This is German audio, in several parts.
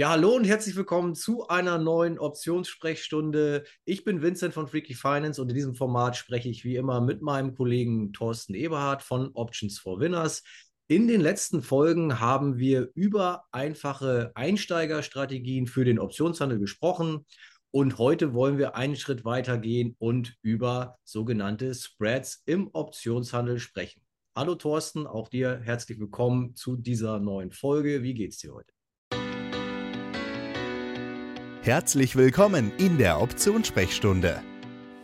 Ja, hallo und herzlich willkommen zu einer neuen Optionssprechstunde. Ich bin Vincent von Freaky Finance und in diesem Format spreche ich wie immer mit meinem Kollegen Thorsten Eberhardt von Options for Winners. In den letzten Folgen haben wir über einfache Einsteigerstrategien für den Optionshandel gesprochen und heute wollen wir einen Schritt weiter gehen und über sogenannte Spreads im Optionshandel sprechen. Hallo Thorsten, auch dir herzlich willkommen zu dieser neuen Folge. Wie geht's dir heute? Herzlich willkommen in der Optionssprechstunde.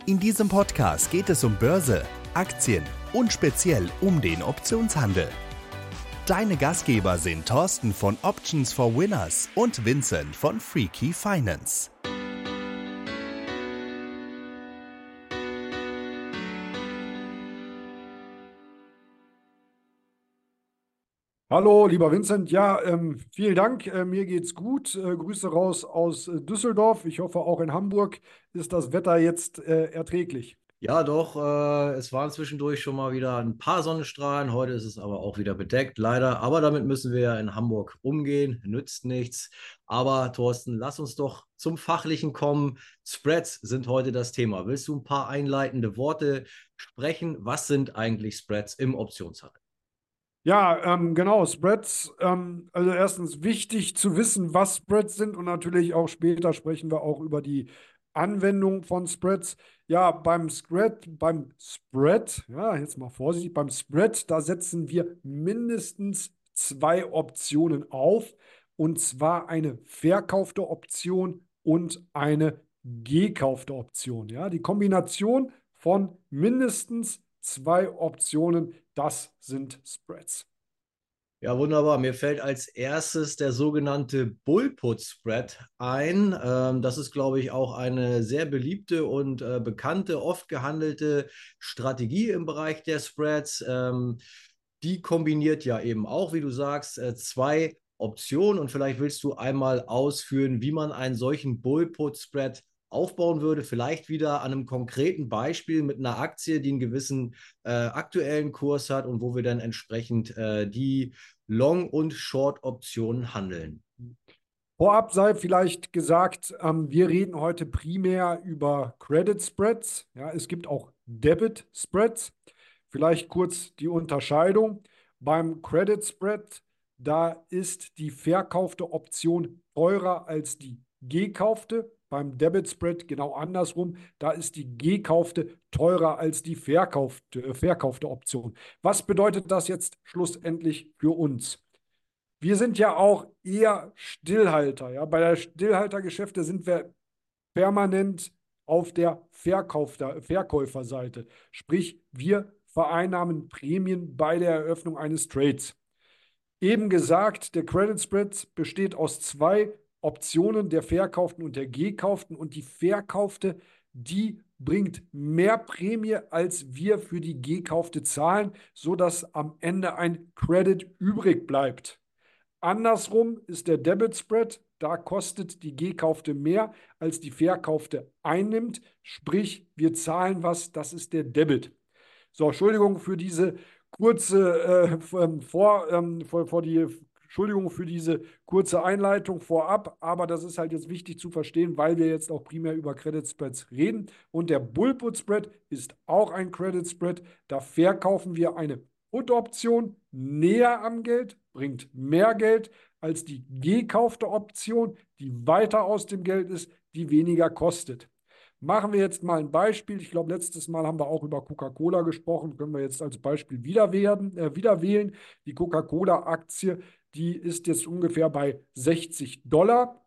In diesem Podcast geht es um Börse, Aktien und speziell um den Optionshandel. Deine Gastgeber sind Thorsten von Options for Winners und Vincent von Freaky Finance. Hallo, lieber Vincent. Ja, ähm, vielen Dank. Äh, mir geht's gut. Äh, Grüße raus aus äh, Düsseldorf. Ich hoffe, auch in Hamburg ist das Wetter jetzt äh, erträglich. Ja, doch. Äh, es waren zwischendurch schon mal wieder ein paar Sonnenstrahlen. Heute ist es aber auch wieder bedeckt, leider. Aber damit müssen wir ja in Hamburg umgehen. Nützt nichts. Aber Thorsten, lass uns doch zum Fachlichen kommen. Spreads sind heute das Thema. Willst du ein paar einleitende Worte sprechen? Was sind eigentlich Spreads im Optionshandel? Ja, ähm, genau, Spreads. Ähm, also erstens wichtig zu wissen, was Spreads sind und natürlich auch später sprechen wir auch über die Anwendung von Spreads. Ja, beim Spread, beim Spread, ja, jetzt mal vorsichtig, beim Spread, da setzen wir mindestens zwei Optionen auf und zwar eine verkaufte Option und eine gekaufte Option. Ja, die Kombination von mindestens zwei Optionen, das sind Spreads. Ja, wunderbar. Mir fällt als erstes der sogenannte Bullput-Spread ein. Ähm, das ist, glaube ich, auch eine sehr beliebte und äh, bekannte, oft gehandelte Strategie im Bereich der Spreads. Ähm, die kombiniert ja eben auch, wie du sagst, äh, zwei Optionen. Und vielleicht willst du einmal ausführen, wie man einen solchen Bullput-Spread aufbauen würde, vielleicht wieder an einem konkreten Beispiel mit einer Aktie, die einen gewissen äh, aktuellen Kurs hat und wo wir dann entsprechend äh, die Long- und Short-Optionen handeln. Vorab sei vielleicht gesagt, ähm, wir reden heute primär über Credit Spreads. Ja, es gibt auch Debit Spreads. Vielleicht kurz die Unterscheidung. Beim Credit Spread, da ist die verkaufte Option teurer als die gekaufte beim Debit Spread genau andersrum. Da ist die gekaufte teurer als die verkaufte, äh, verkaufte Option. Was bedeutet das jetzt schlussendlich für uns? Wir sind ja auch eher Stillhalter. Ja? Bei der Stillhaltergeschäfte sind wir permanent auf der Verkaufter, Verkäuferseite. Sprich, wir vereinnahmen Prämien bei der Eröffnung eines Trades. Eben gesagt, der Credit Spread besteht aus zwei Optionen der Verkauften und der Gekauften und die Verkaufte, die bringt mehr Prämie, als wir für die Gekaufte zahlen, sodass am Ende ein Credit übrig bleibt. Andersrum ist der Debit Spread, da kostet die Gekaufte mehr, als die Verkaufte einnimmt, sprich wir zahlen was, das ist der Debit. So, Entschuldigung für diese kurze äh, vor, ähm, vor, vor die Entschuldigung für diese kurze Einleitung vorab, aber das ist halt jetzt wichtig zu verstehen, weil wir jetzt auch primär über Credit Spreads reden. Und der Bullput Spread ist auch ein Credit Spread. Da verkaufen wir eine Put-Option näher am Geld, bringt mehr Geld als die gekaufte Option, die weiter aus dem Geld ist, die weniger kostet. Machen wir jetzt mal ein Beispiel. Ich glaube, letztes Mal haben wir auch über Coca-Cola gesprochen. Können wir jetzt als Beispiel wieder, werden, äh, wieder wählen. Die Coca-Cola-Aktie die ist jetzt ungefähr bei 60 Dollar.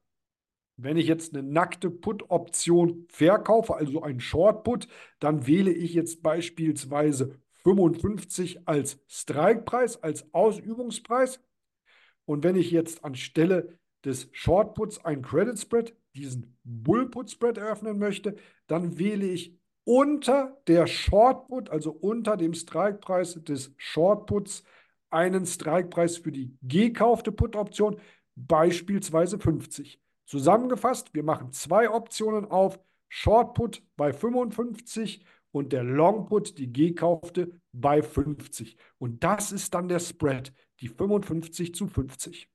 Wenn ich jetzt eine nackte Put-Option verkaufe, also ein Short-Put, dann wähle ich jetzt beispielsweise 55 als Strike-Preis, als Ausübungspreis. Und wenn ich jetzt anstelle des Short-Puts ein Credit Spread, diesen Bull-Put-Spread eröffnen möchte, dann wähle ich unter der Short-Put, also unter dem Strike-Preis des Short-Puts, einen Strikepreis für die gekaufte Put-Option, beispielsweise 50. Zusammengefasst, wir machen zwei Optionen auf, Short Put bei 55 und der Long Put, die gekaufte, bei 50. Und das ist dann der Spread, die 55 zu 50.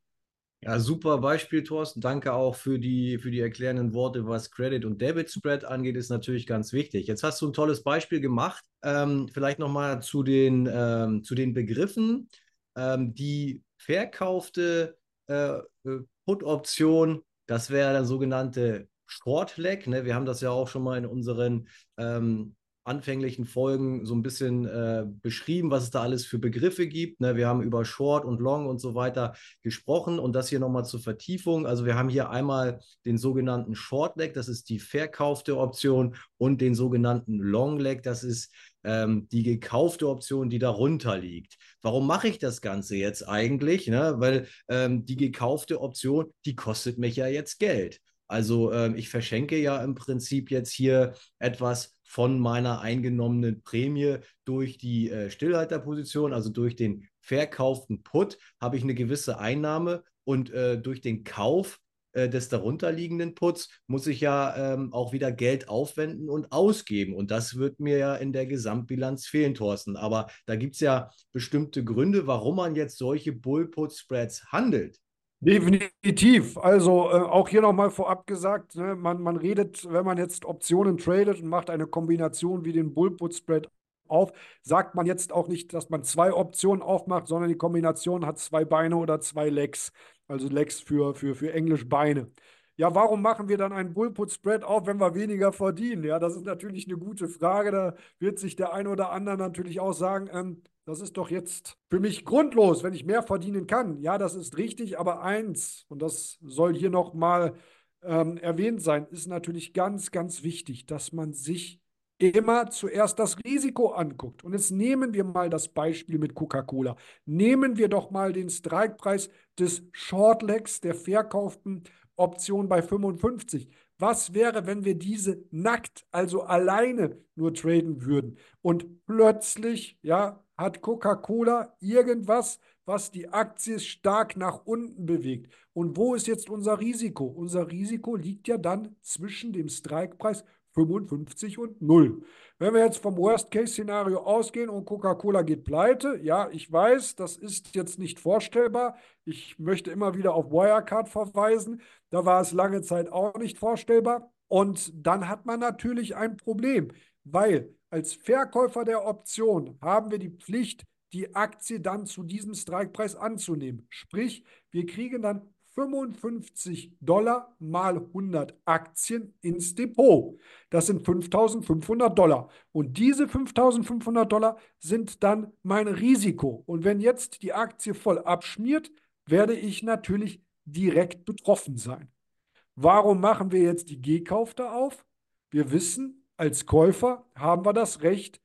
Ja, super Beispiel, Thorsten. Danke auch für die, für die erklärenden Worte, was Credit und Debit Spread angeht, ist natürlich ganz wichtig. Jetzt hast du ein tolles Beispiel gemacht. Ähm, vielleicht nochmal zu, ähm, zu den Begriffen. Ähm, die verkaufte äh, äh, Put-Option, das wäre der sogenannte Short Leg. Ne? Wir haben das ja auch schon mal in unseren ähm, anfänglichen Folgen so ein bisschen äh, beschrieben, was es da alles für Begriffe gibt. Ne? Wir haben über Short und Long und so weiter gesprochen und das hier nochmal zur Vertiefung. Also wir haben hier einmal den sogenannten Short Leg, das ist die verkaufte Option und den sogenannten Long Leg, das ist ähm, die gekaufte Option, die darunter liegt. Warum mache ich das Ganze jetzt eigentlich? Ne? Weil ähm, die gekaufte Option, die kostet mich ja jetzt Geld. Also ähm, ich verschenke ja im Prinzip jetzt hier etwas von meiner eingenommenen Prämie durch die äh, Stillhalterposition, also durch den verkauften Put, habe ich eine gewisse Einnahme und äh, durch den Kauf äh, des darunterliegenden Puts muss ich ja ähm, auch wieder Geld aufwenden und ausgeben. Und das wird mir ja in der Gesamtbilanz fehlen, Thorsten. Aber da gibt es ja bestimmte Gründe, warum man jetzt solche Bull-Put-Spreads handelt. Definitiv. Also äh, auch hier nochmal vorab gesagt, ne, man, man redet, wenn man jetzt Optionen tradet und macht eine Kombination wie den Bull-Put-Spread auf, sagt man jetzt auch nicht, dass man zwei Optionen aufmacht, sondern die Kombination hat zwei Beine oder zwei Legs. Also Legs für, für, für Englisch Beine. Ja, warum machen wir dann einen Bullput-Spread auf, wenn wir weniger verdienen? Ja, das ist natürlich eine gute Frage. Da wird sich der ein oder andere natürlich auch sagen, ähm, das ist doch jetzt für mich grundlos, wenn ich mehr verdienen kann. Ja, das ist richtig, aber eins, und das soll hier nochmal ähm, erwähnt sein, ist natürlich ganz, ganz wichtig, dass man sich immer zuerst das Risiko anguckt. Und jetzt nehmen wir mal das Beispiel mit Coca-Cola. Nehmen wir doch mal den Strikepreis des Shortlegs der verkauften Option bei 55. Was wäre, wenn wir diese nackt, also alleine nur traden würden? Und plötzlich, ja, hat Coca-Cola irgendwas, was die Aktie stark nach unten bewegt. Und wo ist jetzt unser Risiko? Unser Risiko liegt ja dann zwischen dem Strikepreis 55 und 0. Wenn wir jetzt vom Worst-Case-Szenario ausgehen und Coca-Cola geht pleite, ja, ich weiß, das ist jetzt nicht vorstellbar. Ich möchte immer wieder auf Wirecard verweisen. Da war es lange Zeit auch nicht vorstellbar. Und dann hat man natürlich ein Problem, weil als Verkäufer der Option haben wir die Pflicht, die Aktie dann zu diesem Strikepreis anzunehmen. Sprich, wir kriegen dann 55 Dollar mal 100 Aktien ins Depot. Das sind 5500 Dollar. Und diese 5500 Dollar sind dann mein Risiko. Und wenn jetzt die Aktie voll abschmiert, werde ich natürlich direkt betroffen sein. Warum machen wir jetzt die G-Kauf da auf? Wir wissen, als Käufer haben wir das Recht,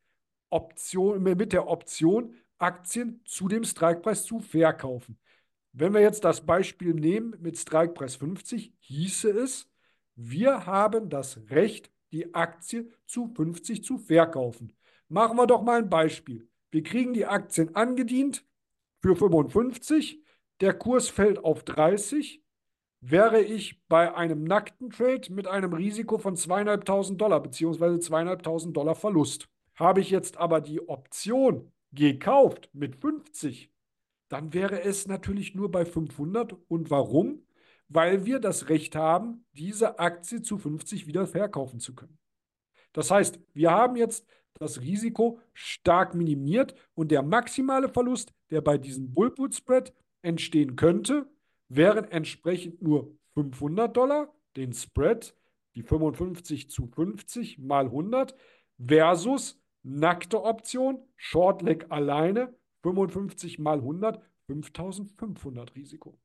Option, mit der Option Aktien zu dem Strikepreis zu verkaufen. Wenn wir jetzt das Beispiel nehmen mit Strikepreis 50, hieße es, wir haben das Recht, die Aktie zu 50 zu verkaufen. Machen wir doch mal ein Beispiel. Wir kriegen die Aktien angedient für 55, der Kurs fällt auf 30, wäre ich bei einem nackten Trade mit einem Risiko von zweieinhalbtausend Dollar bzw. zweieinhalbtausend Dollar Verlust. Habe ich jetzt aber die Option gekauft mit 50, dann wäre es natürlich nur bei 500. Und warum? Weil wir das Recht haben, diese Aktie zu 50 wieder verkaufen zu können. Das heißt, wir haben jetzt das Risiko stark minimiert und der maximale Verlust, der bei diesem Bullput Spread entstehen könnte, wären entsprechend nur 500 Dollar, den Spread, die 55 zu 50 mal 100, versus nackte Option, Short Leg alleine, 55 mal 100, 5500 Risiko.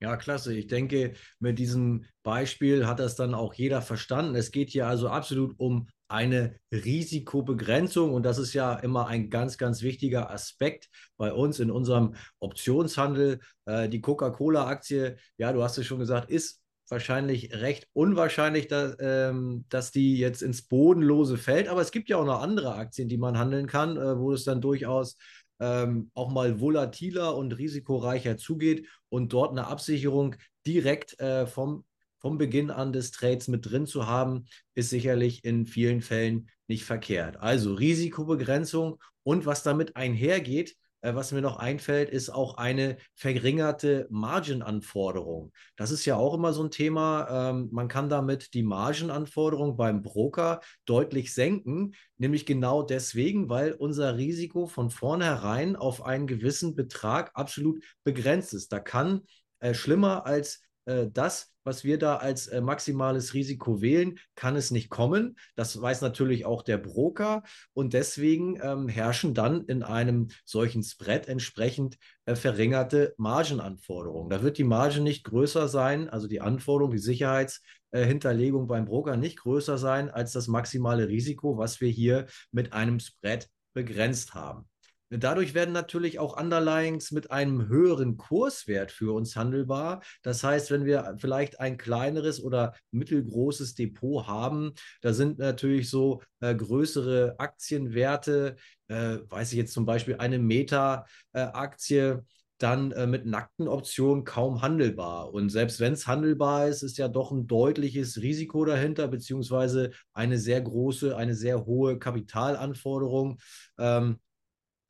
Ja, klasse. Ich denke, mit diesem Beispiel hat das dann auch jeder verstanden. Es geht hier also absolut um eine Risikobegrenzung und das ist ja immer ein ganz, ganz wichtiger Aspekt bei uns in unserem Optionshandel. Äh, die Coca-Cola-Aktie, ja, du hast es schon gesagt, ist wahrscheinlich recht unwahrscheinlich, dass, ähm, dass die jetzt ins Bodenlose fällt. Aber es gibt ja auch noch andere Aktien, die man handeln kann, äh, wo es dann durchaus ähm, auch mal volatiler und risikoreicher zugeht und dort eine Absicherung direkt äh, vom, vom Beginn an des Trades mit drin zu haben, ist sicherlich in vielen Fällen nicht verkehrt. Also Risikobegrenzung und was damit einhergeht, was mir noch einfällt, ist auch eine verringerte Margenanforderung. Das ist ja auch immer so ein Thema. Ähm, man kann damit die Margenanforderung beim Broker deutlich senken, nämlich genau deswegen, weil unser Risiko von vornherein auf einen gewissen Betrag absolut begrenzt ist. Da kann äh, schlimmer als äh, das, was wir da als äh, maximales Risiko wählen, kann es nicht kommen. Das weiß natürlich auch der Broker und deswegen ähm, herrschen dann in einem solchen Spread entsprechend äh, verringerte Margenanforderungen. Da wird die Marge nicht größer sein, also die Anforderung, die Sicherheitshinterlegung beim Broker nicht größer sein als das maximale Risiko, was wir hier mit einem Spread begrenzt haben. Dadurch werden natürlich auch Underlyings mit einem höheren Kurswert für uns handelbar. Das heißt, wenn wir vielleicht ein kleineres oder mittelgroßes Depot haben, da sind natürlich so äh, größere Aktienwerte, äh, weiß ich jetzt zum Beispiel eine Meta-Aktie, äh, dann äh, mit nackten Optionen kaum handelbar. Und selbst wenn es handelbar ist, ist ja doch ein deutliches Risiko dahinter, beziehungsweise eine sehr große, eine sehr hohe Kapitalanforderung. Ähm,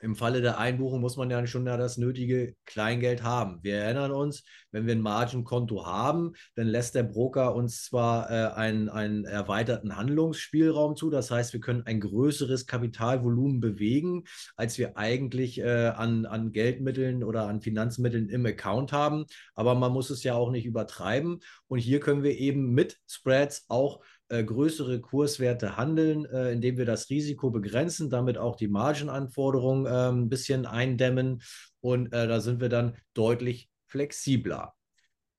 im Falle der Einbuchung muss man ja schon ja das nötige Kleingeld haben. Wir erinnern uns, wenn wir ein Margenkonto haben, dann lässt der Broker uns zwar äh, einen, einen erweiterten Handlungsspielraum zu, das heißt, wir können ein größeres Kapitalvolumen bewegen, als wir eigentlich äh, an, an Geldmitteln oder an Finanzmitteln im Account haben. Aber man muss es ja auch nicht übertreiben. Und hier können wir eben mit Spreads auch äh, größere Kurswerte handeln, äh, indem wir das Risiko begrenzen, damit auch die Margenanforderungen äh, ein bisschen eindämmen und äh, da sind wir dann deutlich flexibler.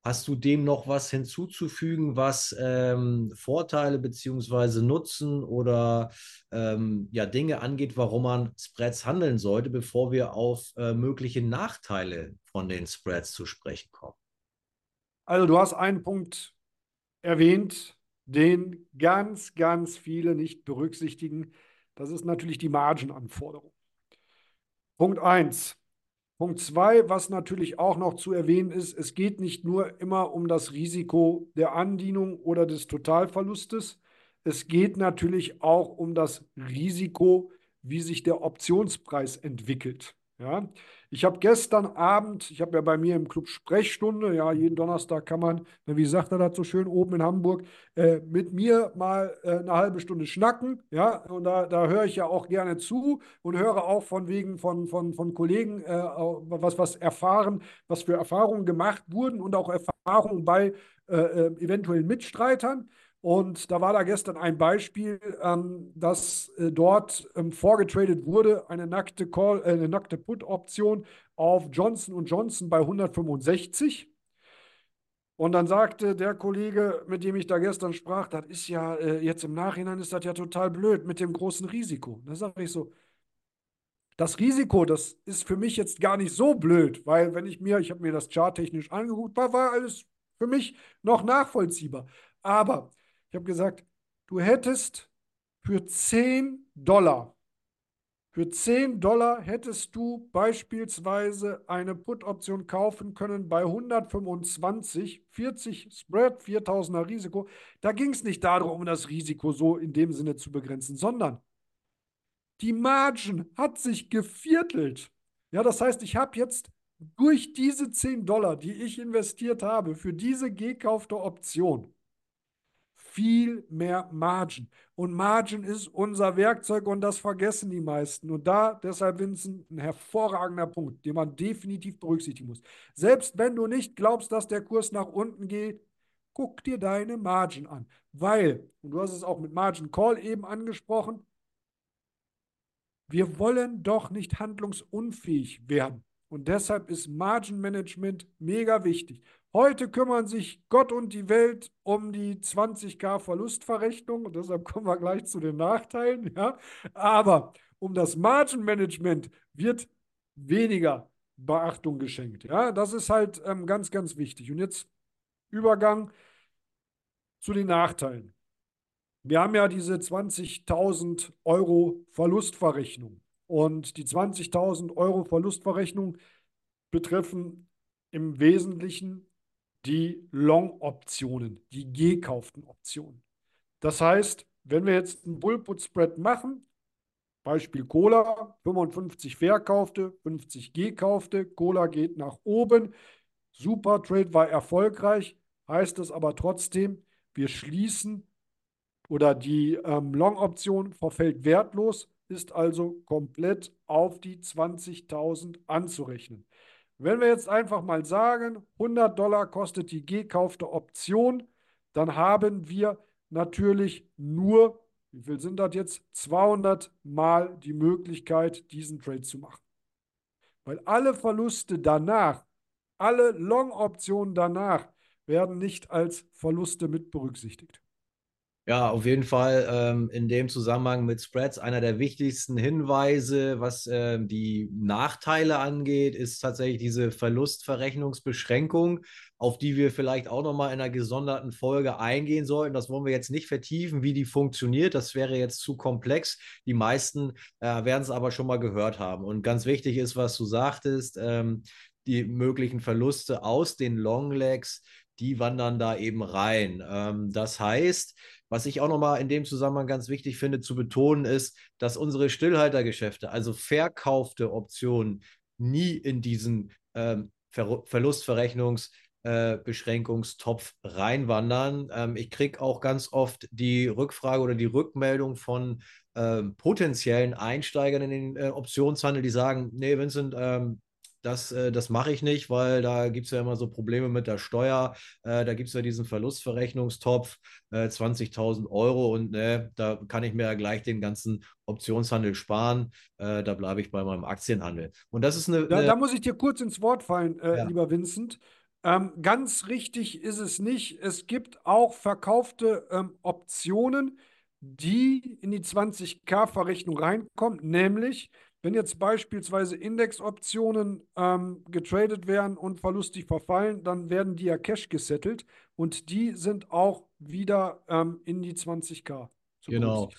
Hast du dem noch was hinzuzufügen, was ähm, Vorteile bzw. Nutzen oder ähm, ja, Dinge angeht, warum man Spreads handeln sollte, bevor wir auf äh, mögliche Nachteile von den Spreads zu sprechen kommen? Also du hast einen Punkt erwähnt, den ganz, ganz viele nicht berücksichtigen. Das ist natürlich die Margenanforderung. Punkt 1. Punkt 2, was natürlich auch noch zu erwähnen ist, es geht nicht nur immer um das Risiko der Andienung oder des Totalverlustes. Es geht natürlich auch um das Risiko, wie sich der Optionspreis entwickelt. Ja, ich habe gestern Abend, ich habe ja bei mir im Club Sprechstunde, ja, jeden Donnerstag kann man, wie sagt er das so schön, oben in Hamburg, äh, mit mir mal äh, eine halbe Stunde schnacken, ja, und da, da höre ich ja auch gerne zu und höre auch von wegen von, von, von Kollegen, äh, was, was erfahren, was für Erfahrungen gemacht wurden und auch Erfahrungen bei äh, äh, eventuellen Mitstreitern. Und da war da gestern ein Beispiel, ähm, dass äh, dort ähm, vorgetradet wurde, eine nackte, Call, äh, eine nackte Put-Option auf Johnson Johnson bei 165. Und dann sagte der Kollege, mit dem ich da gestern sprach, das ist ja äh, jetzt im Nachhinein ist das ja total blöd mit dem großen Risiko. Da sage ich so, das Risiko, das ist für mich jetzt gar nicht so blöd, weil wenn ich mir, ich habe mir das charttechnisch angeguckt, war, war alles für mich noch nachvollziehbar. Aber ich habe gesagt, du hättest für 10 Dollar, für 10 Dollar hättest du beispielsweise eine Put-Option kaufen können bei 125, 40 Spread, 4000er Risiko. Da ging es nicht darum, das Risiko so in dem Sinne zu begrenzen, sondern die Margin hat sich geviertelt. Ja, das heißt, ich habe jetzt durch diese 10 Dollar, die ich investiert habe, für diese gekaufte Option, viel mehr Margin. Und Margin ist unser Werkzeug und das vergessen die meisten. Und da, deshalb, Vincent, ein hervorragender Punkt, den man definitiv berücksichtigen muss. Selbst wenn du nicht glaubst, dass der Kurs nach unten geht, guck dir deine Margin an. Weil, und du hast es auch mit Margin Call eben angesprochen, wir wollen doch nicht handlungsunfähig werden. Und deshalb ist Margin Management mega wichtig. Heute kümmern sich Gott und die Welt um die 20k Verlustverrechnung und deshalb kommen wir gleich zu den Nachteilen. Ja? Aber um das Margin Management wird weniger Beachtung geschenkt. Ja? Das ist halt ähm, ganz, ganz wichtig. Und jetzt Übergang zu den Nachteilen. Wir haben ja diese 20.000 Euro Verlustverrechnung. Und die 20.000 Euro Verlustverrechnung betreffen im Wesentlichen die Long-Optionen, die gekauften Optionen. Das heißt, wenn wir jetzt einen Bullput-Spread machen, Beispiel Cola, 55 verkaufte, 50 gekaufte, Cola geht nach oben. Super Trade war erfolgreich, heißt es aber trotzdem, wir schließen oder die ähm, Long-Option verfällt wertlos, ist also komplett auf die 20.000 anzurechnen. Wenn wir jetzt einfach mal sagen, 100 Dollar kostet die gekaufte Option, dann haben wir natürlich nur, wie viel sind das jetzt? 200 Mal die Möglichkeit, diesen Trade zu machen. Weil alle Verluste danach, alle Long-Optionen danach werden nicht als Verluste mit berücksichtigt. Ja, auf jeden Fall ähm, in dem Zusammenhang mit Spreads einer der wichtigsten Hinweise, was äh, die Nachteile angeht, ist tatsächlich diese Verlustverrechnungsbeschränkung, auf die wir vielleicht auch nochmal in einer gesonderten Folge eingehen sollten. Das wollen wir jetzt nicht vertiefen, wie die funktioniert. Das wäre jetzt zu komplex. Die meisten äh, werden es aber schon mal gehört haben. Und ganz wichtig ist, was du sagtest, ähm, die möglichen Verluste aus den Longlegs, die wandern da eben rein. Ähm, das heißt, was ich auch nochmal in dem Zusammenhang ganz wichtig finde zu betonen, ist, dass unsere Stillhaltergeschäfte, also verkaufte Optionen, nie in diesen ähm, Ver Verlustverrechnungsbeschränkungstopf äh, reinwandern. Ähm, ich kriege auch ganz oft die Rückfrage oder die Rückmeldung von ähm, potenziellen Einsteigern in den äh, Optionshandel, die sagen, nee, Vincent, ähm, das, äh, das mache ich nicht, weil da gibt es ja immer so Probleme mit der Steuer. Äh, da gibt es ja diesen Verlustverrechnungstopf, äh, 20.000 Euro und ne, da kann ich mir ja gleich den ganzen Optionshandel sparen. Äh, da bleibe ich bei meinem Aktienhandel. Und das ist eine. Da, da muss ich dir kurz ins Wort fallen, äh, Ja. lieber Vincent. Ähm, ganz richtig ist es nicht. Es gibt auch verkaufte ähm, Optionen, die in die 20k-Verrechnung reinkommen, nämlich wenn jetzt beispielsweise Indexoptionen ähm, getradet werden und verlustig verfallen, dann werden die ja Cash gesettelt und die sind auch wieder ähm, in die 20k. zu Genau.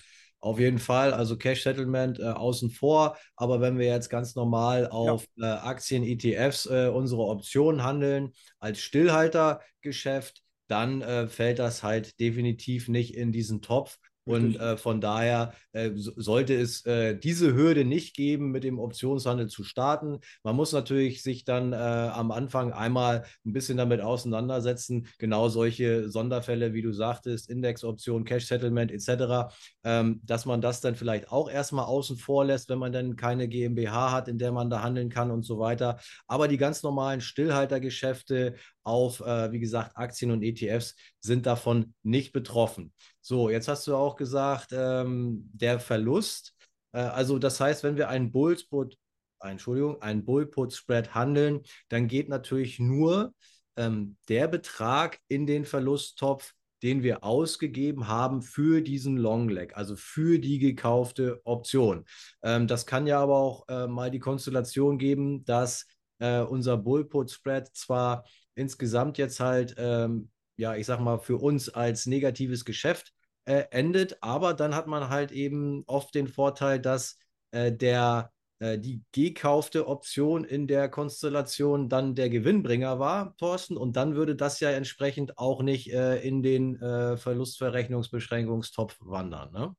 Auf jeden Fall, also Cash Settlement äh, außen vor. Aber wenn wir jetzt ganz normal auf äh, Aktien, ETFs äh, unsere Optionen handeln als Stillhaltergeschäft, dann äh, fällt das halt definitiv nicht in diesen Topf. Und äh, von daher äh, so- sollte es äh, diese Hürde nicht geben, mit dem Optionshandel zu starten. Man muss natürlich sich dann äh, am Anfang einmal ein bisschen damit auseinandersetzen. Genau solche Sonderfälle, wie du sagtest, Indexoption, Cash Settlement etc., ähm, dass man das dann vielleicht auch erstmal außen vor lässt, wenn man dann keine GmbH hat, in der man da handeln kann und so weiter. Aber die ganz normalen Stillhaltergeschäfte auf, äh, wie gesagt, Aktien und ETFs sind davon nicht betroffen. So, jetzt hast du auch gesagt, ähm, der Verlust. Äh, also das heißt, wenn wir einen Bullsput, Entschuldigung, einen Bullput-Spread handeln, dann geht natürlich nur ähm, der Betrag in den Verlusttopf, den wir ausgegeben haben für diesen Long Leg, also für die gekaufte Option. Ähm, das kann ja aber auch äh, mal die Konstellation geben, dass äh, unser Bullput-Spread zwar insgesamt jetzt halt, ähm, ja, ich sag mal, für uns als negatives Geschäft äh, endet, aber dann hat man halt eben oft den Vorteil, dass äh, der äh, die gekaufte Option in der Konstellation dann der Gewinnbringer war, Thorsten, und dann würde das ja entsprechend auch nicht äh, in den äh, Verlustverrechnungsbeschränkungstopf wandern. Ne?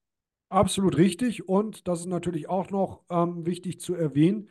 Absolut richtig. Und das ist natürlich auch noch ähm, wichtig zu erwähnen,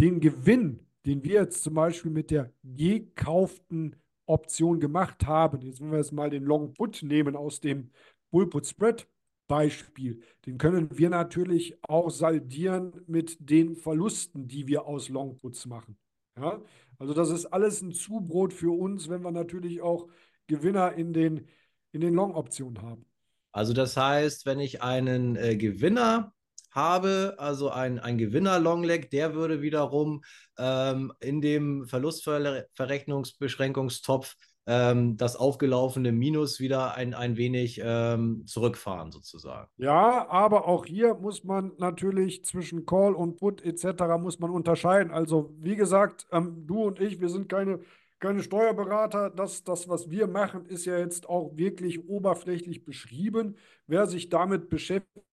den Gewinn, den wir jetzt zum Beispiel mit der gekauften Option gemacht haben, jetzt wenn wir jetzt mal den Long Put nehmen aus dem Bull Put Spread Beispiel, den können wir natürlich auch saldieren mit den Verlusten, die wir aus Long Puts machen. Ja? Also das ist alles ein Zubrot für uns, wenn wir natürlich auch Gewinner in den, in den Long-Optionen haben. Also das heißt, wenn ich einen äh, Gewinner habe, also ein, ein Gewinner-Longleg, der würde wiederum ähm, in dem Verlustverrechnungsbeschränkungstopf ähm, das aufgelaufene Minus wieder ein, ein wenig ähm, zurückfahren, sozusagen. Ja, aber auch hier muss man natürlich zwischen Call und Put etc. muss man unterscheiden. Also wie gesagt, ähm, du und ich, wir sind keine, keine Steuerberater. Das, das, was wir machen, ist ja jetzt auch wirklich oberflächlich beschrieben. Wer sich damit beschäftigt,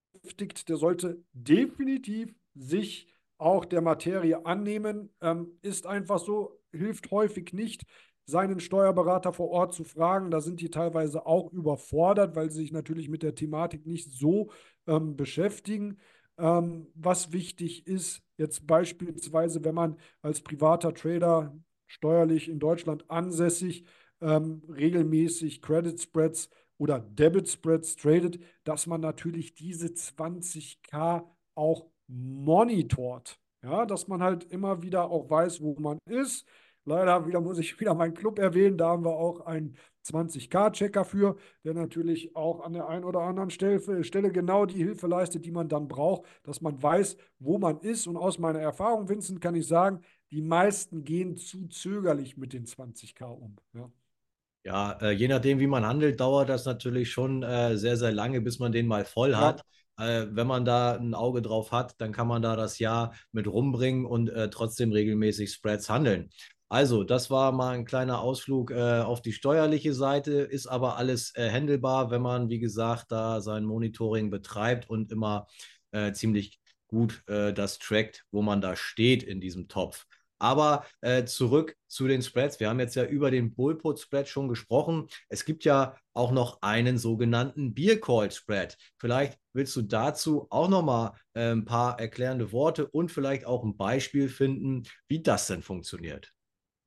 der sollte definitiv sich auch der Materie annehmen. Ähm, ist einfach so, hilft häufig nicht seinen Steuerberater vor Ort zu fragen. Da sind die teilweise auch überfordert, weil sie sich natürlich mit der Thematik nicht so ähm, beschäftigen. Ähm, was wichtig ist, jetzt beispielsweise, wenn man als privater Trader steuerlich in Deutschland ansässig ähm, regelmäßig Credit Spreads oder Debit Spreads tradet, dass man natürlich diese 20k auch monitort. Ja, dass man halt immer wieder auch weiß, wo man ist. Leider wieder muss ich wieder meinen Club erwähnen. Da haben wir auch einen 20k-Checker für, der natürlich auch an der einen oder anderen Stelle, genau die Hilfe leistet, die man dann braucht, dass man weiß, wo man ist. Und aus meiner Erfahrung, Vincent, kann ich sagen, die meisten gehen zu zögerlich mit den 20k um. Ja. Ja, äh, je nachdem, wie man handelt, dauert das natürlich schon äh, sehr, sehr lange, bis man den mal voll hat. Ja. Äh, wenn man da ein Auge drauf hat, dann kann man da das Jahr mit rumbringen und äh, trotzdem regelmäßig Spreads handeln. Also, das war mal ein kleiner Ausflug äh, auf die steuerliche Seite, ist aber alles äh, handelbar, wenn man, wie gesagt, da sein Monitoring betreibt und immer ziemlich gut das trackt, wo man da steht in diesem Topf. Aber äh, zurück zu den Spreads. Wir haben jetzt ja über den Bullput-Spread schon gesprochen. Es gibt ja auch noch einen sogenannten Beer Call Spread. Vielleicht willst du dazu auch noch mal äh, ein paar erklärende Worte und vielleicht auch ein Beispiel finden, wie das denn funktioniert.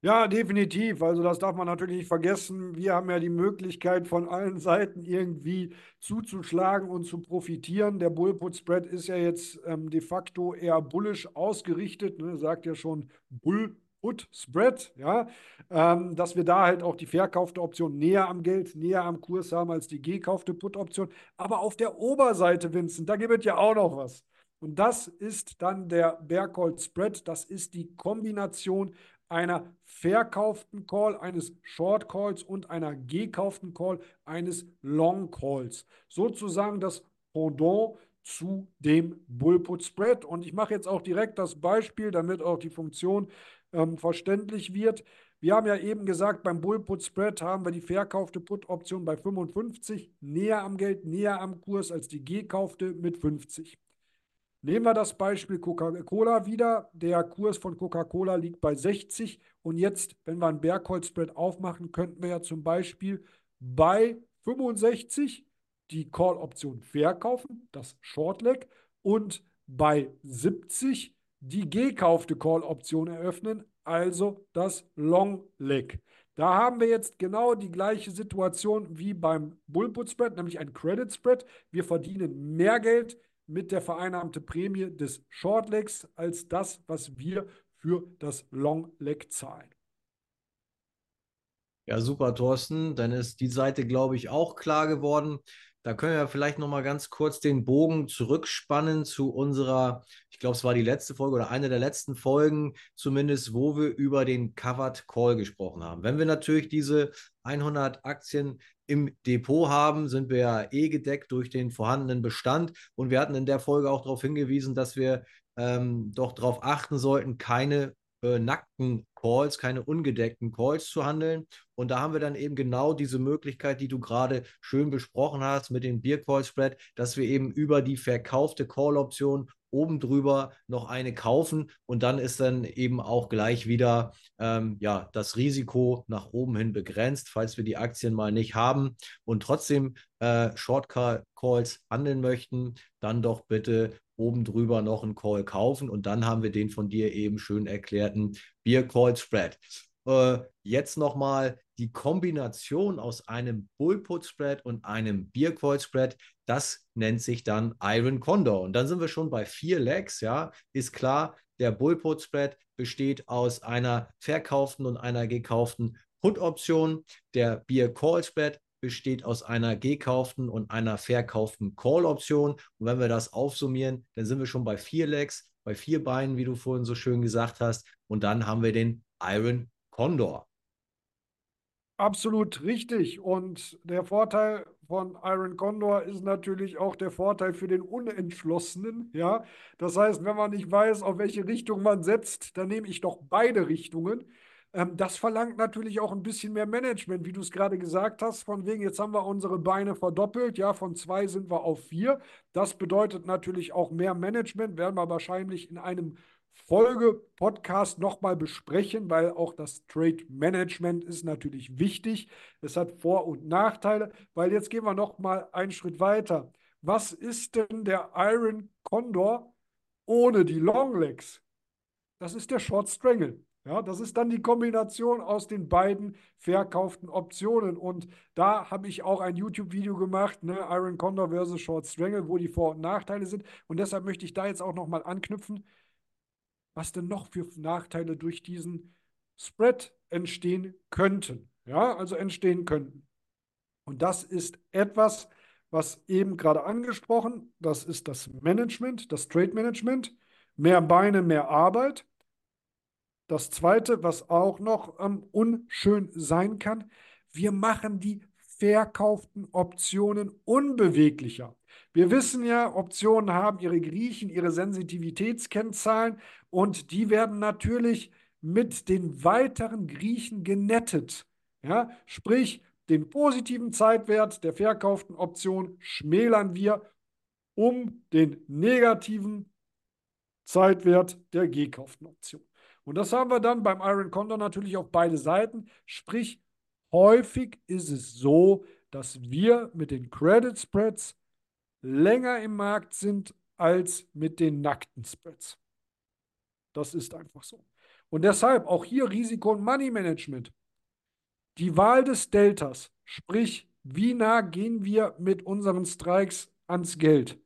Ja, definitiv. Also das darf man natürlich nicht vergessen. Wir haben ja die Möglichkeit, von allen Seiten irgendwie zuzuschlagen und zu profitieren. Der Bullput-Spread ist ja jetzt ähm, de facto eher bullisch ausgerichtet. Ne? Sagt ja schon Bull-Put-Spread, ja, ähm, dass wir da halt auch die verkaufte Option näher am Geld, näher am Kurs haben als die gekaufte Put-Option. Aber auf der Oberseite, Vincent, da gibt es ja auch noch was. Und das ist dann der Berghold Spread. Das ist die Kombination einer verkauften Call, eines Short Calls und einer gekauften Call, eines Long Calls. Sozusagen das Pendant zu dem Bullput Spread. Und ich mache jetzt auch direkt das Beispiel, damit auch die Funktion ähm, verständlich wird. Wir haben ja eben gesagt, beim Bullput Spread haben wir die verkaufte Put-Option bei 55, näher am Geld, näher am Kurs als die gekaufte mit 50. Nehmen wir das Beispiel Coca-Cola wieder. Der Kurs von Coca-Cola liegt bei 60. Und jetzt, wenn wir ein Bergholz-Spread aufmachen, könnten wir ja zum Beispiel bei 65 die Call-Option verkaufen, das Short-Leg, und bei 70 die gekaufte Call-Option eröffnen, also das Long-Leg. Da haben wir jetzt genau die gleiche Situation wie beim Bullput-Spread, nämlich ein Credit-Spread. Wir verdienen mehr Geld mit der vereinnahmte Prämie des Shortlegs als das, was wir für das Longleg zahlen. Ja, super, Thorsten. Dann ist die Seite, glaube ich, auch klar geworden. Da können wir vielleicht noch mal ganz kurz den Bogen zurückspannen zu unserer, ich glaube, es war die letzte Folge oder eine der letzten Folgen zumindest, wo wir über den Covered Call gesprochen haben. Wenn wir natürlich diese 100 Aktien im Depot haben, sind wir ja eh gedeckt durch den vorhandenen Bestand. Und wir hatten in der Folge auch darauf hingewiesen, dass wir ähm, doch darauf achten sollten, keine äh, nackten Calls, keine ungedeckten Calls zu handeln. Und da haben wir dann eben genau diese Möglichkeit, die du gerade schön besprochen hast mit dem Beer Call Spread, dass wir eben über die verkaufte Call-Option oben drüber noch eine kaufen und dann ist dann eben auch gleich wieder ähm, ja, das Risiko nach oben hin begrenzt, falls wir die Aktien mal nicht haben und trotzdem äh, Short Calls handeln möchten, dann doch bitte oben drüber noch einen Call kaufen und dann haben wir den von dir eben schön erklärten Beer Call Spread. Äh, jetzt nochmal die Kombination aus einem Bullput Spread und einem Beer Call Spread, das nennt sich dann Iron Condor. Und dann sind wir schon bei vier Legs, ja, ist klar, der Bullput Spread besteht aus einer verkauften und einer gekauften Put-Option. Der Beer Call Spread besteht aus einer gekauften und einer verkauften Call-Option. Und wenn wir das aufsummieren, dann sind wir schon bei vier Legs, bei vier Beinen, wie du vorhin so schön gesagt hast. Und dann haben wir den Iron Condor. Absolut richtig. Und der Vorteil von Iron Condor ist natürlich auch der Vorteil für den Unentschlossenen. Ja, das heißt, wenn man nicht weiß, auf welche Richtung man setzt, dann nehme ich doch beide Richtungen. Ähm, das verlangt natürlich auch ein bisschen mehr Management, wie du es gerade gesagt hast. Von wegen, jetzt haben wir unsere Beine verdoppelt. Ja, von zwei sind wir auf vier. Das bedeutet natürlich auch mehr Management. Werden wir wahrscheinlich in einem Folge-Podcast nochmal besprechen, weil auch das Trade Management ist natürlich wichtig. Es hat Vor- und Nachteile, weil jetzt gehen wir nochmal einen Schritt weiter. was ist denn der Iron Condor ohne die Longlegs? Das ist der Short Strangle. Ja, das ist dann die Kombination aus den beiden verkauften Optionen. Und da habe ich auch ein YouTube-Video gemacht, ne, Iron Condor versus Short Strangle, wo die Vor- und Nachteile sind. Und deshalb möchte ich da jetzt auch nochmal anknüpfen, was denn noch für Nachteile durch diesen Spread entstehen könnten. Ja, also entstehen könnten. Und das ist etwas, was eben gerade angesprochen, das ist das Management, das Trade Management. Mehr Beine, mehr Arbeit. Das Zweite, was auch noch ähm, unschön sein kann, wir machen die verkauften Optionen unbeweglicher. Wir wissen ja, Optionen haben ihre Griechen, ihre Sensitivitätskennzahlen und die werden natürlich mit den weiteren Griechen genettet. Ja, sprich, den positiven Zeitwert der verkauften Option schmälern wir um den negativen Zeitwert der gekauften Option. Und das haben wir dann beim Iron Condor natürlich auf beide Seiten. Sprich, häufig ist es so, dass wir mit den Credit Spreads länger im Markt sind als mit den nackten Spreads. Das ist einfach so. Und deshalb auch hier Risiko- und Money Management. Die Wahl des Deltas, sprich, wie nah gehen wir mit unseren Strikes ans Geld?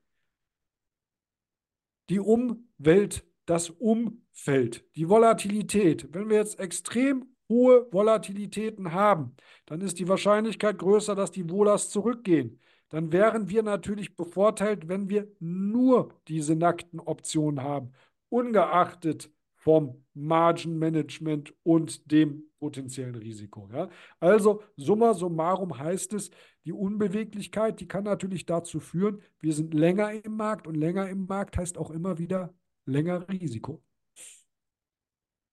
Die Umwelt, das Umfeld, die Volatilität. Wenn wir jetzt extrem hohe Volatilitäten haben, dann ist die Wahrscheinlichkeit größer, dass die Volas zurückgehen. Dann wären wir natürlich bevorteilt, wenn wir nur diese nackten Optionen haben, ungeachtet vom Margin Management und dem potenziellen Risiko. Ja? Also summa summarum heißt es, die Unbeweglichkeit, die kann natürlich dazu führen, wir sind länger im Markt und länger im Markt heißt auch immer wieder länger Risiko.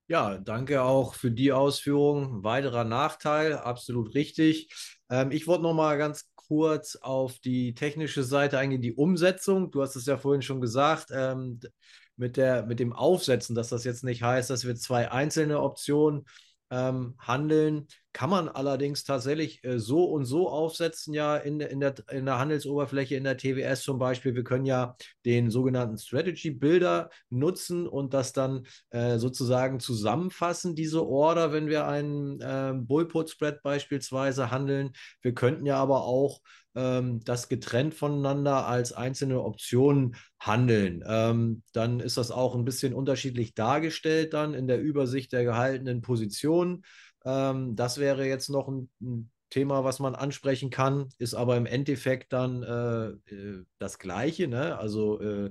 Ja, danke auch für die Ausführung. Weiterer Nachteil, absolut richtig. Ähm, ich wollte noch mal ganz kurz auf die technische Seite eingehen, die Umsetzung. Du hast es ja vorhin schon gesagt. Ähm, mit, der, mit dem Aufsetzen, dass das jetzt nicht heißt, dass wir zwei einzelne Optionen ähm, handeln. Kann man allerdings tatsächlich äh, so und so aufsetzen, ja, in, in, der, in der Handelsoberfläche, in der TWS zum Beispiel. Wir können ja den sogenannten Strategy Builder nutzen und das dann äh, sozusagen zusammenfassen, diese Order, wenn wir einen äh, Bullput Spread beispielsweise handeln. Wir könnten ja aber auch ähm, das getrennt voneinander als einzelne Optionen handeln. Ähm, dann ist das auch ein bisschen unterschiedlich dargestellt dann in der Übersicht der gehaltenen Positionen. Ähm, das wäre jetzt noch ein, ein Thema, was man ansprechen kann, ist aber im Endeffekt dann äh, äh das Gleiche. Ne? Also äh,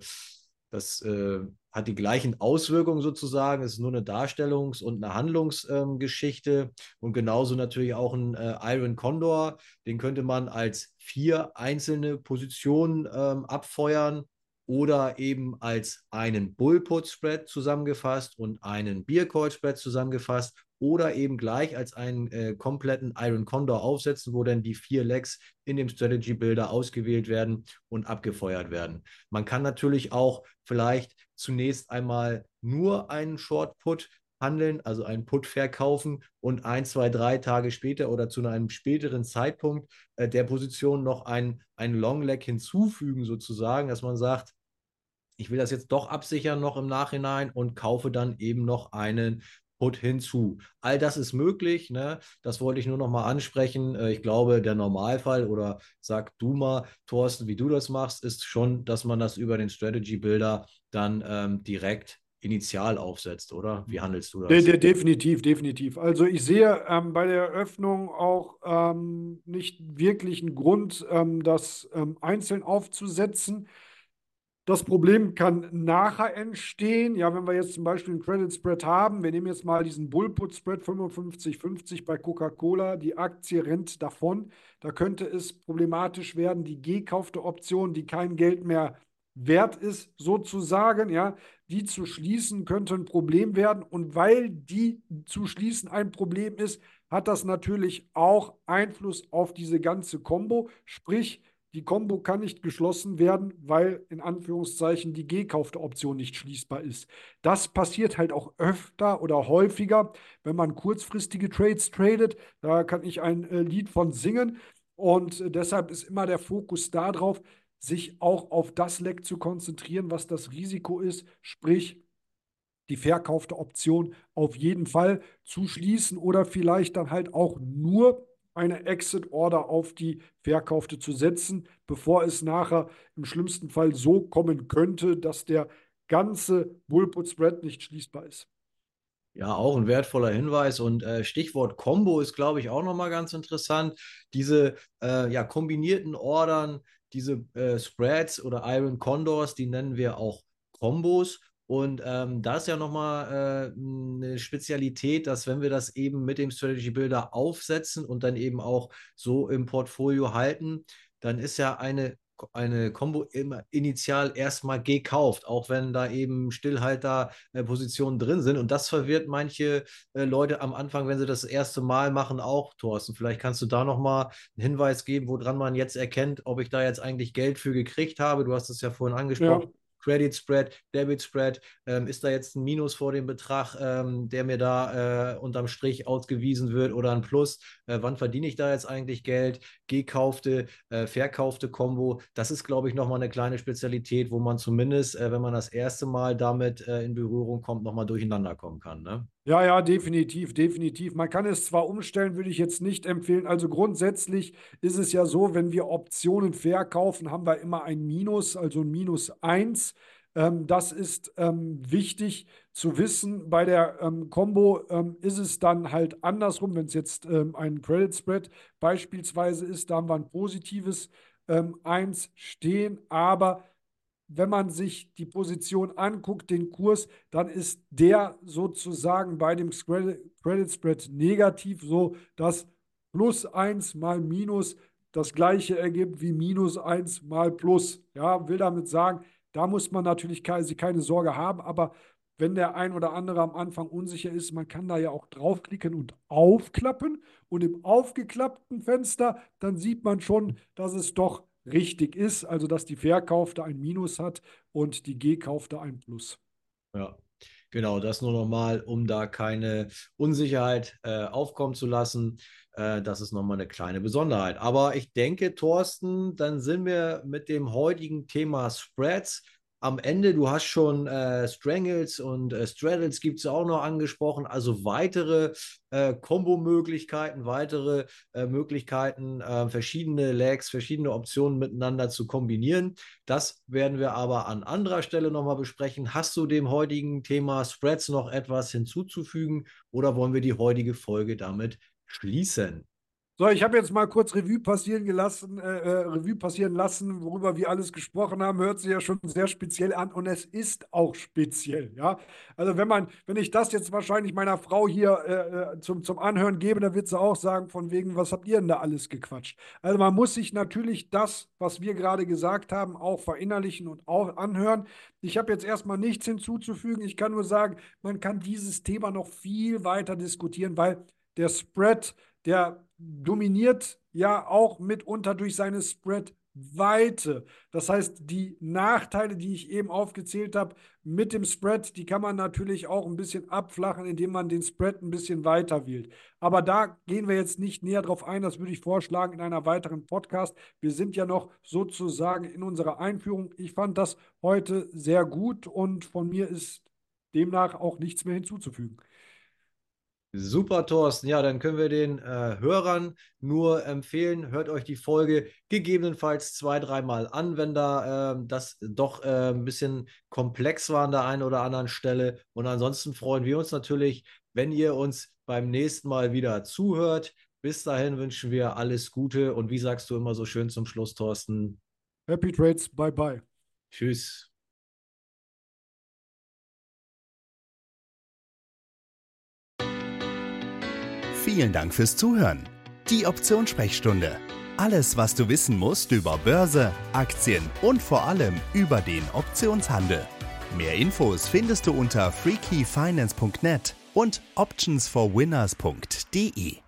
das äh, hat die gleichen Auswirkungen sozusagen. Es ist nur eine Darstellungs- und eine Handlungsgeschichte. Ähm, und genauso natürlich auch ein äh, Iron Condor. Den könnte man als vier einzelne Positionen ähm, abfeuern oder eben als einen Bullput Spread zusammengefasst und einen Beer Call Spread zusammengefasst oder eben gleich als einen äh, kompletten Iron Condor aufsetzen, wo dann die vier Legs in dem Strategy Builder ausgewählt werden und abgefeuert werden. Man kann natürlich auch vielleicht zunächst einmal nur einen Short Put handeln, also einen Put verkaufen und ein, zwei, drei Tage später oder zu einem späteren Zeitpunkt äh, der Position noch ein, ein Long Leg hinzufügen, sozusagen, dass man sagt, ich will das jetzt doch absichern noch im Nachhinein und kaufe dann eben noch einen Put hinzu. All das ist möglich. Ne? Das wollte ich nur noch mal ansprechen. Äh, ich glaube, der Normalfall oder sag du mal, Thorsten, wie du das machst, ist schon, dass man das über den Strategy Builder dann ähm, direkt initial aufsetzt, oder? Wie handelst du das? De de definitiv, definitiv. Also ich sehe ähm, bei der Eröffnung auch ähm, nicht wirklich einen Grund, ähm, das ähm, einzeln aufzusetzen. Das Problem kann nachher entstehen. Ja, wenn wir jetzt zum Beispiel einen Credit Spread haben, wir nehmen jetzt mal diesen Bullput Spread 55,50 bei Coca-Cola, die Aktie rennt davon. Da könnte es problematisch werden, die gekaufte Option, die kein Geld mehr wert ist, sozusagen, ja, die zu schließen könnte ein Problem werden. Und weil die zu schließen ein Problem ist, hat das natürlich auch Einfluss auf diese ganze Combo. Sprich, die Combo kann nicht geschlossen werden, weil in Anführungszeichen die gekaufte Option nicht schließbar ist. Das passiert halt auch öfter oder häufiger, wenn man kurzfristige Trades tradet. Da kann ich ein äh, Lied von singen. Und äh, deshalb ist immer der Fokus darauf, sich auch auf das Leck zu konzentrieren, was das Risiko ist, sprich die verkaufte Option auf jeden Fall zu schließen oder vielleicht dann halt auch nur eine Exit-Order auf die verkaufte zu setzen, bevor es nachher im schlimmsten Fall so kommen könnte, dass der ganze Bullput-Spread nicht schließbar ist. Ja, auch ein wertvoller Hinweis. Und äh, Stichwort Combo ist, glaube ich, auch nochmal ganz interessant. Diese äh, ja, kombinierten Ordern, diese äh, Spreads oder Iron Condors, die nennen wir auch Combos. Und ähm, da ist ja nochmal äh, eine Spezialität, dass wenn wir das eben mit dem Strategy Builder aufsetzen und dann eben auch so im Portfolio halten, dann ist ja eine eine Combo immer initial erstmal gekauft, auch wenn da eben Stillhalter-Positionen drin sind. Und das verwirrt manche äh, Leute am Anfang, wenn sie das erste Mal machen, auch, Thorsten. Vielleicht kannst du da nochmal einen Hinweis geben, woran man jetzt erkennt, ob ich da jetzt eigentlich Geld für gekriegt habe. Du hast es ja vorhin angesprochen. Ja. Credit Spread, Debit Spread, ähm, ist da jetzt ein Minus vor dem Betrag, ähm, der mir da äh, unterm Strich ausgewiesen wird oder ein Plus? Äh, wann verdiene ich da jetzt eigentlich Geld? Gekaufte, äh, verkaufte Kombo, das ist, glaube ich, nochmal eine kleine Spezialität, wo man zumindest, äh, wenn man das erste Mal damit äh, in Berührung kommt, nochmal durcheinander kommen kann. Ne? Ja, ja, definitiv, definitiv. Man kann es zwar umstellen, würde ich jetzt nicht empfehlen. Also grundsätzlich ist es ja so, wenn wir Optionen verkaufen, haben wir immer ein Minus, also ein Minus 1. Ähm, das ist ähm, wichtig zu wissen. Bei der ähm, Combo ähm, ist es dann halt andersrum, wenn es jetzt ähm, ein Credit Spread beispielsweise ist, da haben wir ein positives 1 ähm, stehen, aber wenn man sich die Position anguckt, den Kurs, dann ist der sozusagen bei dem Credit Spread negativ, so dass plus 1 mal minus das gleiche ergibt wie minus 1 mal plus. Ja, will damit sagen, da muss man natürlich keine, keine Sorge haben, aber wenn der ein oder andere am Anfang unsicher ist, man kann da ja auch draufklicken und aufklappen. Und im aufgeklappten Fenster, dann sieht man schon, dass es doch richtig ist, also dass die Verkaufte ein Minus hat und die Gekaufte ein Plus. Ja, genau, das nur nochmal, um da keine Unsicherheit äh, aufkommen zu lassen. Äh, das ist nochmal eine kleine Besonderheit. Aber ich denke, Thorsten, dann sind wir mit dem heutigen Thema Spreads am Ende, du hast schon äh, Strangles und äh, Straddles gibt es auch noch angesprochen, also weitere äh, Kombo-Möglichkeiten, weitere äh, Möglichkeiten, äh, verschiedene Legs, verschiedene Optionen miteinander zu kombinieren. Das werden wir aber an anderer Stelle nochmal besprechen. Hast du dem heutigen Thema Spreads noch etwas hinzuzufügen oder wollen wir die heutige Folge damit schließen? So, ich habe jetzt mal kurz Revue passieren gelassen, äh, äh, Revue passieren lassen, worüber wir alles gesprochen haben. Hört sich ja schon sehr speziell an und es ist auch speziell, ja. Also wenn man, wenn ich das jetzt wahrscheinlich meiner Frau hier äh, äh, zum, zum Anhören gebe, dann wird sie auch sagen, von wegen, was habt ihr denn da alles gequatscht? Also man muss sich natürlich das, was wir gerade gesagt haben, auch verinnerlichen und auch anhören. Ich habe jetzt erstmal nichts hinzuzufügen. Ich kann nur sagen, man kann dieses Thema noch viel weiter diskutieren, weil der Spread, der dominiert ja auch mitunter durch seine Spread-Weite. Das heißt, die Nachteile, die ich eben aufgezählt habe mit dem Spread, die kann man natürlich auch ein bisschen abflachen, indem man den Spread ein bisschen weiter wählt. Aber da gehen wir jetzt nicht näher drauf ein. Das würde ich vorschlagen in einer weiteren Podcast. Wir sind ja noch sozusagen in unserer Einführung. Ich fand das heute sehr gut und von mir ist demnach auch nichts mehr hinzuzufügen. Super, Thorsten. Ja, dann können wir den äh, Hörern nur empfehlen, hört euch die Folge gegebenenfalls zwei, dreimal an, wenn da äh, das doch äh, ein bisschen komplex war an der einen oder anderen Stelle. Und ansonsten freuen wir uns natürlich, wenn ihr uns beim nächsten Mal wieder zuhört. Bis dahin wünschen wir alles Gute und wie sagst du immer so schön zum Schluss, Thorsten? Happy Trades, bye bye. Tschüss. Vielen Dank fürs Zuhören. Die Optionssprechstunde. Alles, was du wissen musst über Börse, Aktien und vor allem über den Optionshandel. Mehr Infos findest du unter freakeyfinance.net und optionsforwinners.de.